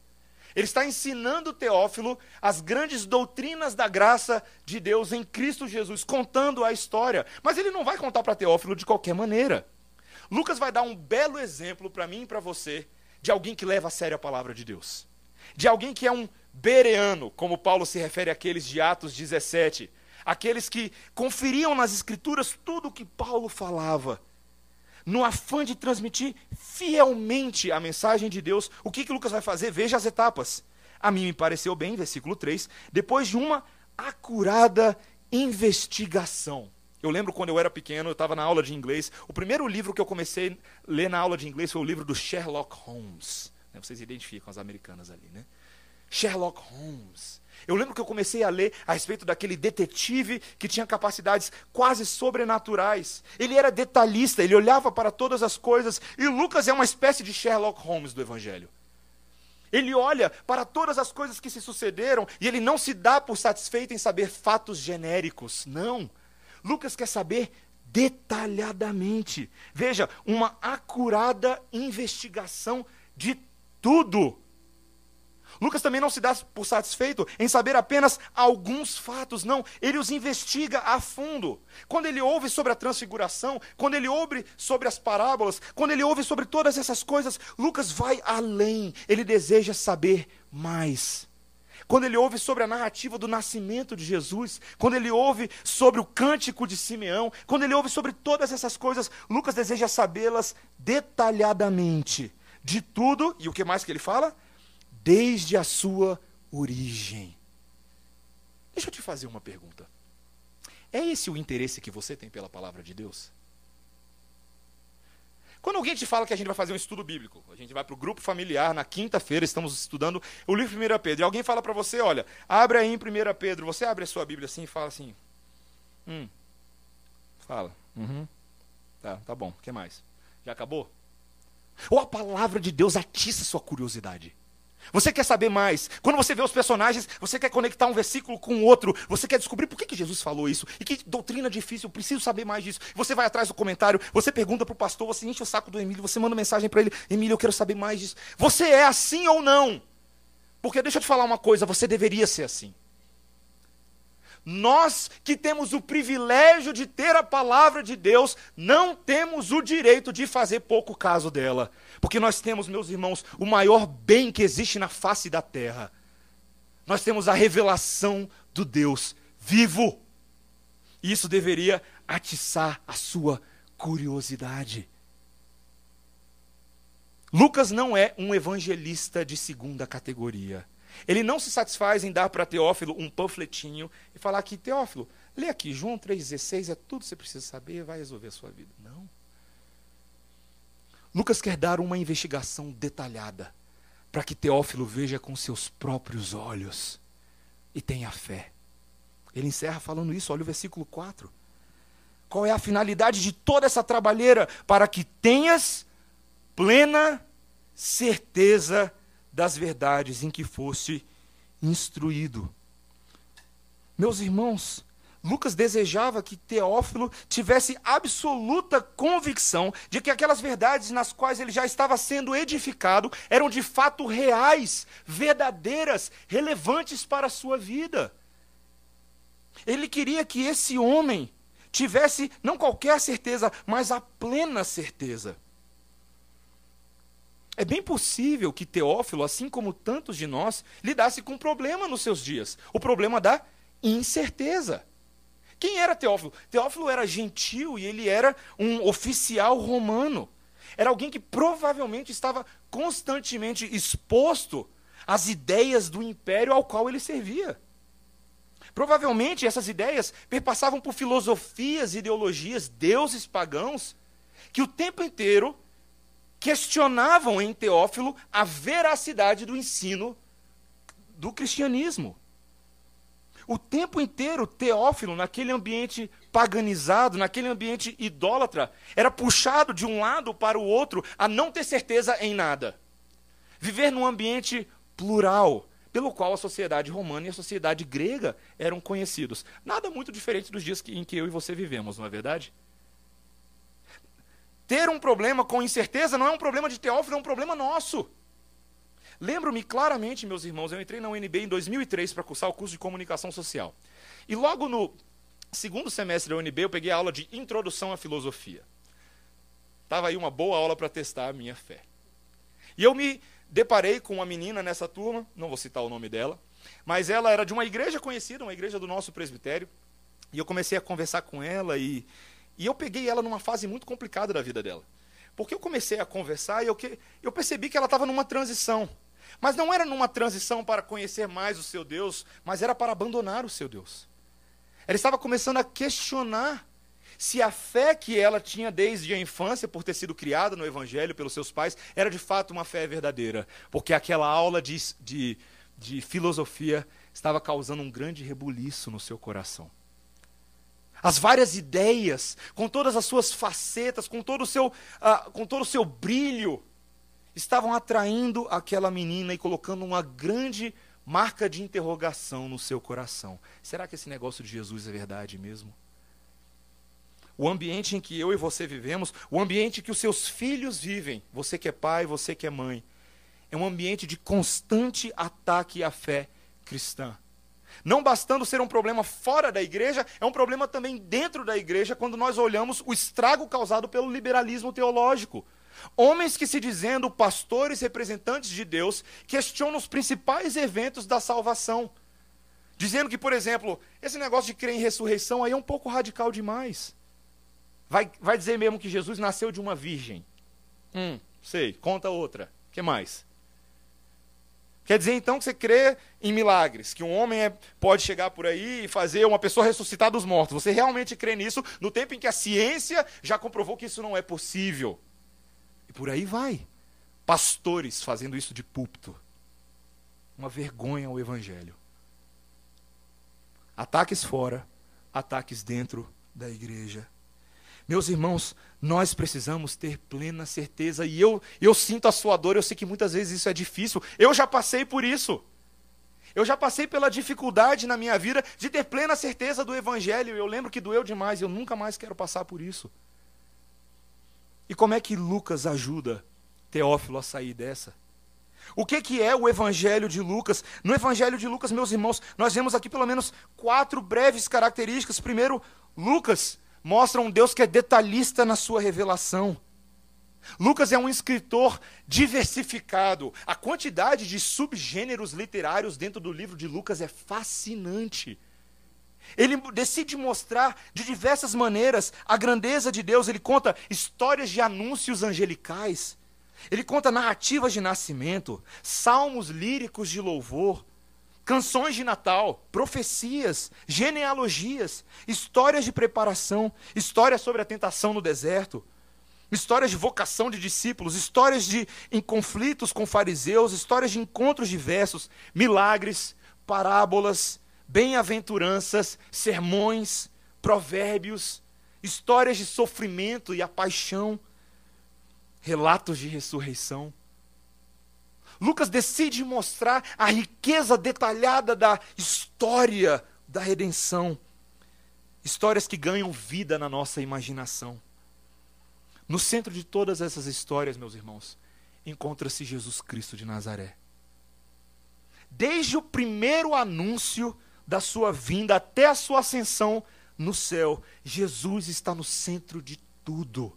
Ele está ensinando Teófilo as grandes doutrinas da graça de Deus em Cristo Jesus, contando a história. Mas ele não vai contar para Teófilo de qualquer maneira. Lucas vai dar um belo exemplo para mim e para você de alguém que leva a sério a palavra de Deus. De alguém que é um bereano, como Paulo se refere àqueles de Atos 17. Aqueles que conferiam nas Escrituras tudo o que Paulo falava no afã de transmitir fielmente a mensagem de Deus, o que, que Lucas vai fazer? Veja as etapas. A mim me pareceu bem, versículo 3, depois de uma acurada investigação. Eu lembro quando eu era pequeno, eu estava na aula de inglês. O primeiro livro que eu comecei a ler na aula de inglês foi o livro do Sherlock Holmes. Vocês identificam as americanas ali, né? Sherlock Holmes. Eu lembro que eu comecei a ler a respeito daquele detetive que tinha capacidades quase sobrenaturais. Ele era detalhista, ele olhava para todas as coisas. E Lucas é uma espécie de Sherlock Holmes do Evangelho. Ele olha para todas as coisas que se sucederam e ele não se dá por satisfeito em saber fatos genéricos. Não. Lucas quer saber detalhadamente. Veja, uma acurada investigação de tudo. Lucas também não se dá por satisfeito em saber apenas alguns fatos, não, ele os investiga a fundo. Quando ele ouve sobre a transfiguração, quando ele ouve sobre as parábolas, quando ele ouve sobre todas essas coisas, Lucas vai além, ele deseja saber mais. Quando ele ouve sobre a narrativa do nascimento de Jesus, quando ele ouve sobre o cântico de Simeão, quando ele ouve sobre todas essas coisas, Lucas deseja sabê-las detalhadamente. De tudo, e o que mais que ele fala? Desde a sua origem. Deixa eu te fazer uma pergunta. É esse o interesse que você tem pela palavra de Deus? Quando alguém te fala que a gente vai fazer um estudo bíblico, a gente vai para o grupo familiar na quinta-feira, estamos estudando o livro 1 Pedro, e alguém fala para você: olha, abre aí em 1 Pedro, você abre a sua Bíblia assim e fala assim: hum, fala, uhum, tá, tá bom, o que mais? Já acabou? Ou a palavra de Deus atiça sua curiosidade? Você quer saber mais. Quando você vê os personagens, você quer conectar um versículo com o outro. Você quer descobrir por que, que Jesus falou isso. E que doutrina difícil, eu preciso saber mais disso. Você vai atrás do comentário, você pergunta para o pastor, você enche o saco do Emílio, você manda mensagem para ele: Emílio, eu quero saber mais disso. Você é assim ou não? Porque deixa eu te falar uma coisa: você deveria ser assim. Nós que temos o privilégio de ter a palavra de Deus, não temos o direito de fazer pouco caso dela. Porque nós temos, meus irmãos, o maior bem que existe na face da terra. Nós temos a revelação do Deus vivo. E isso deveria atiçar a sua curiosidade. Lucas não é um evangelista de segunda categoria. Ele não se satisfaz em dar para Teófilo um panfletinho e falar que, Teófilo, lê aqui, João 3,16, é tudo que você precisa saber, vai resolver a sua vida. Não. Lucas quer dar uma investigação detalhada para que Teófilo veja com seus próprios olhos e tenha fé. Ele encerra falando isso, olha o versículo 4. Qual é a finalidade de toda essa trabalheira? Para que tenhas plena certeza das verdades em que fosse instruído. Meus irmãos, Lucas desejava que Teófilo tivesse absoluta convicção de que aquelas verdades nas quais ele já estava sendo edificado eram de fato reais, verdadeiras, relevantes para a sua vida. Ele queria que esse homem tivesse não qualquer certeza, mas a plena certeza. É bem possível que Teófilo, assim como tantos de nós, lidasse com um problema nos seus dias: o problema da incerteza. Quem era Teófilo? Teófilo era gentil e ele era um oficial romano. Era alguém que provavelmente estava constantemente exposto às ideias do império ao qual ele servia. Provavelmente essas ideias perpassavam por filosofias, ideologias, deuses pagãos, que o tempo inteiro questionavam em Teófilo a veracidade do ensino do cristianismo. O tempo inteiro Teófilo, naquele ambiente paganizado, naquele ambiente idólatra, era puxado de um lado para o outro a não ter certeza em nada. Viver num ambiente plural, pelo qual a sociedade romana e a sociedade grega eram conhecidos. Nada muito diferente dos dias em que eu e você vivemos, não é verdade? Ter um problema com incerteza não é um problema de Teófilo, é um problema nosso. Lembro-me claramente, meus irmãos, eu entrei na UNB em 2003 para cursar o curso de comunicação social. E logo no segundo semestre da UNB eu peguei a aula de introdução à filosofia. Tava aí uma boa aula para testar a minha fé. E eu me deparei com uma menina nessa turma, não vou citar o nome dela, mas ela era de uma igreja conhecida, uma igreja do nosso presbitério. E eu comecei a conversar com ela e e eu peguei ela numa fase muito complicada da vida dela. Porque eu comecei a conversar e eu, que, eu percebi que ela estava numa transição. Mas não era numa transição para conhecer mais o seu Deus, mas era para abandonar o seu Deus. Ela estava começando a questionar se a fé que ela tinha desde a infância, por ter sido criada no Evangelho pelos seus pais, era de fato uma fé verdadeira. Porque aquela aula de, de, de filosofia estava causando um grande rebuliço no seu coração as várias ideias, com todas as suas facetas, com todo o seu, uh, com todo o seu brilho, estavam atraindo aquela menina e colocando uma grande marca de interrogação no seu coração. Será que esse negócio de Jesus é verdade mesmo? O ambiente em que eu e você vivemos, o ambiente que os seus filhos vivem, você que é pai, você que é mãe, é um ambiente de constante ataque à fé cristã. Não bastando ser um problema fora da igreja, é um problema também dentro da igreja quando nós olhamos o estrago causado pelo liberalismo teológico. Homens que se dizendo pastores representantes de Deus questionam os principais eventos da salvação. Dizendo que, por exemplo, esse negócio de crer em ressurreição aí é um pouco radical demais. Vai, vai dizer mesmo que Jesus nasceu de uma virgem. Hum, sei, conta outra. Que mais? Quer dizer então que você crê em milagres, que um homem é, pode chegar por aí e fazer uma pessoa ressuscitar dos mortos. Você realmente crê nisso no tempo em que a ciência já comprovou que isso não é possível. E por aí vai. Pastores fazendo isso de púlpito. Uma vergonha ao evangelho. Ataques fora, ataques dentro da igreja. Meus irmãos, nós precisamos ter plena certeza, e eu, eu sinto a sua dor, eu sei que muitas vezes isso é difícil, eu já passei por isso. Eu já passei pela dificuldade na minha vida de ter plena certeza do Evangelho, eu lembro que doeu demais, eu nunca mais quero passar por isso. E como é que Lucas ajuda Teófilo a sair dessa? O que, que é o Evangelho de Lucas? No Evangelho de Lucas, meus irmãos, nós vemos aqui pelo menos quatro breves características. Primeiro, Lucas mostra um Deus que é detalhista na sua revelação. Lucas é um escritor diversificado. A quantidade de subgêneros literários dentro do livro de Lucas é fascinante. Ele decide mostrar de diversas maneiras a grandeza de Deus. Ele conta histórias de anúncios angelicais. Ele conta narrativas de nascimento, salmos líricos de louvor canções de Natal, profecias, genealogias, histórias de preparação, histórias sobre a tentação no deserto, histórias de vocação de discípulos, histórias de em conflitos com fariseus, histórias de encontros diversos, milagres, parábolas, bem-aventuranças, sermões, provérbios, histórias de sofrimento e a paixão, relatos de ressurreição. Lucas decide mostrar a riqueza detalhada da história da redenção. Histórias que ganham vida na nossa imaginação. No centro de todas essas histórias, meus irmãos, encontra-se Jesus Cristo de Nazaré. Desde o primeiro anúncio da sua vinda até a sua ascensão no céu, Jesus está no centro de tudo.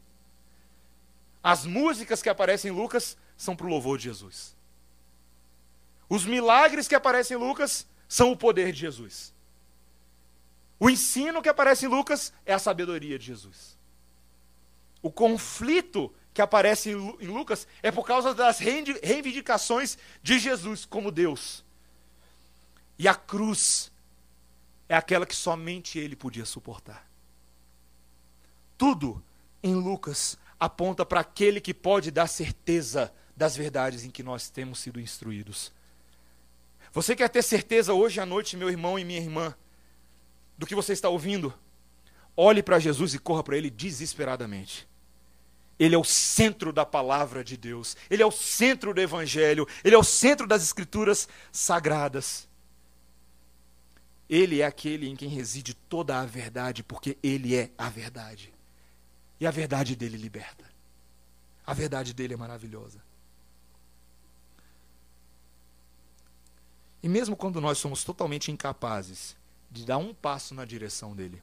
As músicas que aparecem em Lucas são para o louvor de Jesus. Os milagres que aparecem em Lucas são o poder de Jesus. O ensino que aparece em Lucas é a sabedoria de Jesus. O conflito que aparece em Lucas é por causa das reivindicações de Jesus como Deus. E a cruz é aquela que somente ele podia suportar. Tudo em Lucas aponta para aquele que pode dar certeza das verdades em que nós temos sido instruídos. Você quer ter certeza hoje à noite, meu irmão e minha irmã, do que você está ouvindo? Olhe para Jesus e corra para Ele desesperadamente. Ele é o centro da palavra de Deus, ele é o centro do Evangelho, ele é o centro das Escrituras sagradas. Ele é aquele em quem reside toda a verdade, porque ele é a verdade. E a verdade dele liberta. A verdade dele é maravilhosa. E mesmo quando nós somos totalmente incapazes de dar um passo na direção dele,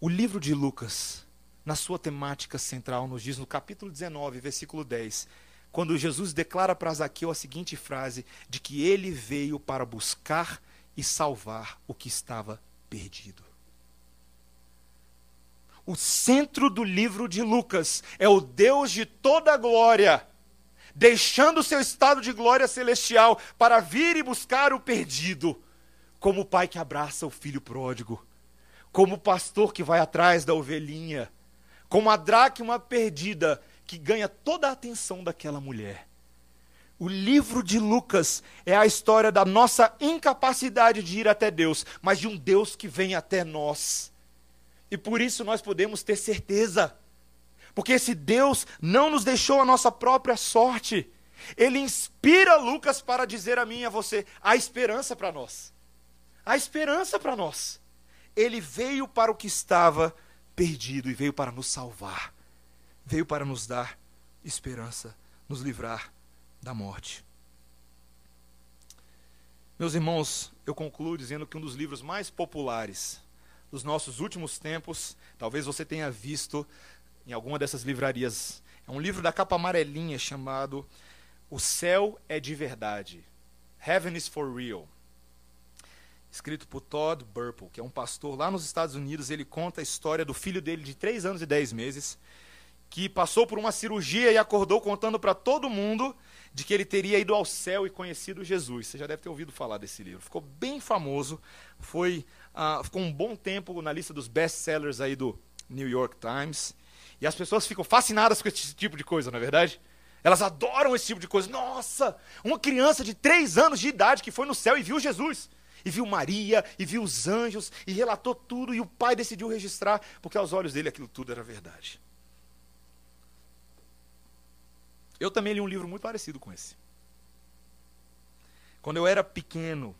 o livro de Lucas, na sua temática central, nos diz no capítulo 19, versículo 10, quando Jesus declara para Zaqueu a seguinte frase: de que ele veio para buscar e salvar o que estava perdido. O centro do livro de Lucas é o Deus de toda glória deixando seu estado de glória celestial para vir e buscar o perdido, como o pai que abraça o filho pródigo, como o pastor que vai atrás da ovelhinha, como a dracma perdida que ganha toda a atenção daquela mulher. O livro de Lucas é a história da nossa incapacidade de ir até Deus, mas de um Deus que vem até nós. E por isso nós podemos ter certeza porque esse Deus não nos deixou a nossa própria sorte. Ele inspira Lucas para dizer a mim e a você: há esperança para nós. Há esperança para nós. Ele veio para o que estava perdido e veio para nos salvar. Veio para nos dar esperança, nos livrar da morte. Meus irmãos, eu concluo dizendo que um dos livros mais populares dos nossos últimos tempos, talvez você tenha visto em alguma dessas livrarias. É um livro da capa amarelinha chamado O Céu é de Verdade. Heaven is for Real. Escrito por Todd Burple, que é um pastor lá nos Estados Unidos. Ele conta a história do filho dele de 3 anos e 10 meses, que passou por uma cirurgia e acordou contando para todo mundo de que ele teria ido ao céu e conhecido Jesus. Você já deve ter ouvido falar desse livro. Ficou bem famoso, foi, uh, ficou um bom tempo na lista dos best-sellers aí do New York Times. E as pessoas ficam fascinadas com esse tipo de coisa, não é verdade? Elas adoram esse tipo de coisa. Nossa, uma criança de três anos de idade que foi no céu e viu Jesus. E viu Maria, e viu os anjos, e relatou tudo, e o pai decidiu registrar, porque aos olhos dele aquilo tudo era verdade. Eu também li um livro muito parecido com esse. Quando eu era pequeno,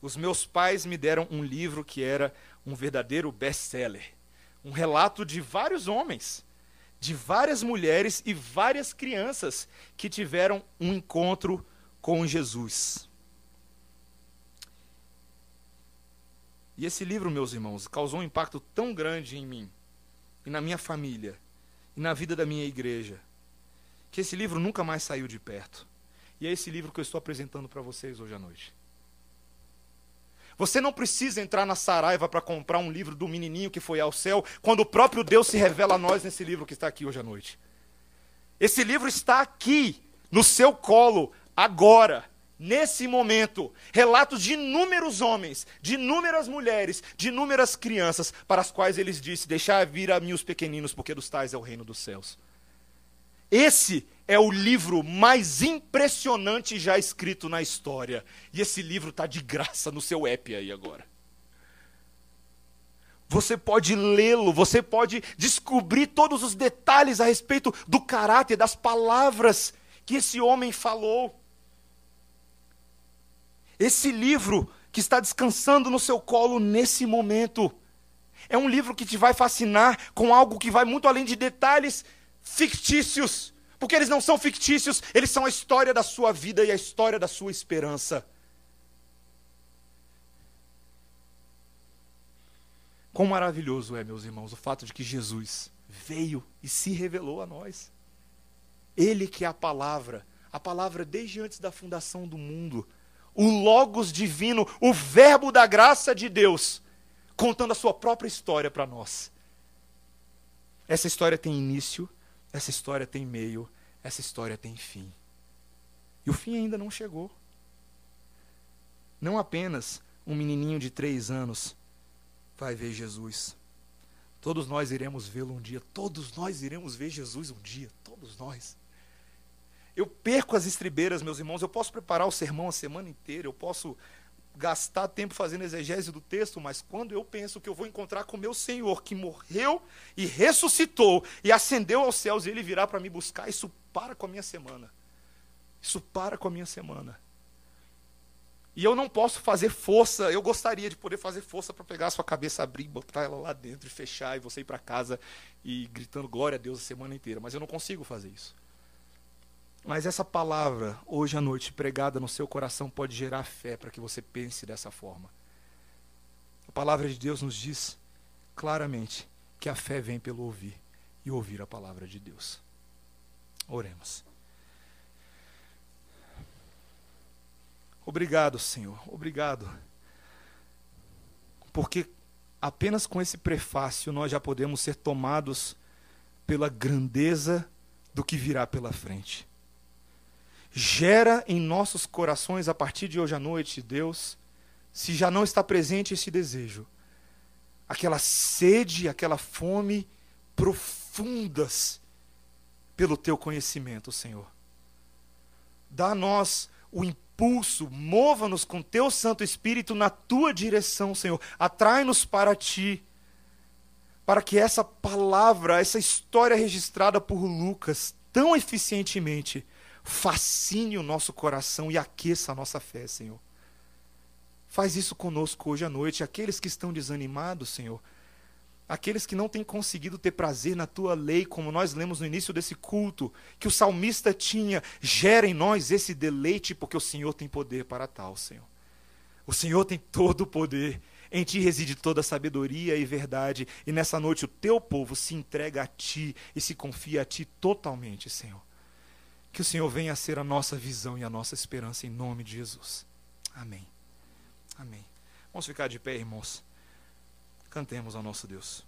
os meus pais me deram um livro que era um verdadeiro best-seller. Um relato de vários homens de várias mulheres e várias crianças que tiveram um encontro com Jesus. E esse livro, meus irmãos, causou um impacto tão grande em mim, e na minha família, e na vida da minha igreja, que esse livro nunca mais saiu de perto. E é esse livro que eu estou apresentando para vocês hoje à noite. Você não precisa entrar na Saraiva para comprar um livro do menininho que foi ao céu, quando o próprio Deus se revela a nós nesse livro que está aqui hoje à noite. Esse livro está aqui, no seu colo, agora, nesse momento. Relatos de inúmeros homens, de inúmeras mulheres, de inúmeras crianças, para as quais eles disse: Deixar vir a mim os pequeninos, porque dos tais é o reino dos céus. Esse é o livro mais impressionante já escrito na história. E esse livro está de graça no seu app aí agora. Você pode lê-lo, você pode descobrir todos os detalhes a respeito do caráter, das palavras que esse homem falou. Esse livro que está descansando no seu colo nesse momento é um livro que te vai fascinar com algo que vai muito além de detalhes fictícios porque eles não são fictícios, eles são a história da sua vida e a história da sua esperança. Quão maravilhoso é, meus irmãos, o fato de que Jesus veio e se revelou a nós. Ele que é a palavra, a palavra desde antes da fundação do mundo, o Logos divino, o Verbo da graça de Deus, contando a sua própria história para nós. Essa história tem início, essa história tem meio, essa história tem fim. E o fim ainda não chegou. Não apenas um menininho de três anos vai ver Jesus. Todos nós iremos vê-lo um dia. Todos nós iremos ver Jesus um dia. Todos nós. Eu perco as estribeiras, meus irmãos. Eu posso preparar o sermão a semana inteira, eu posso gastar tempo fazendo exegese do texto, mas quando eu penso que eu vou encontrar com meu Senhor, que morreu e ressuscitou e ascendeu aos céus, e ele virá para me buscar, isso para com a minha semana. Isso para com a minha semana. E eu não posso fazer força, eu gostaria de poder fazer força para pegar a sua cabeça, abrir, botar ela lá dentro e fechar, e você ir para casa e gritando glória a Deus a semana inteira, mas eu não consigo fazer isso. Mas essa palavra, hoje à noite, pregada no seu coração, pode gerar fé para que você pense dessa forma. A palavra de Deus nos diz claramente que a fé vem pelo ouvir e ouvir a palavra de Deus. Oremos. Obrigado, Senhor, obrigado. Porque apenas com esse prefácio nós já podemos ser tomados pela grandeza do que virá pela frente gera em nossos corações a partir de hoje à noite, Deus, se já não está presente esse desejo, aquela sede, aquela fome profundas pelo teu conhecimento, Senhor. Dá a nós o impulso, mova-nos com teu Santo Espírito na tua direção, Senhor. Atrai-nos para ti, para que essa palavra, essa história registrada por Lucas tão eficientemente, fascine o nosso coração e aqueça a nossa fé, Senhor. Faz isso conosco hoje à noite, aqueles que estão desanimados, Senhor. Aqueles que não têm conseguido ter prazer na tua lei, como nós lemos no início desse culto, que o salmista tinha, gera em nós esse deleite, porque o Senhor tem poder para tal, Senhor. O Senhor tem todo o poder. Em ti reside toda a sabedoria e verdade. E nessa noite o teu povo se entrega a ti e se confia a ti totalmente, Senhor. Que o Senhor venha a ser a nossa visão e a nossa esperança em nome de Jesus. Amém. Amém. Vamos ficar de pé, irmãos. Cantemos ao nosso Deus.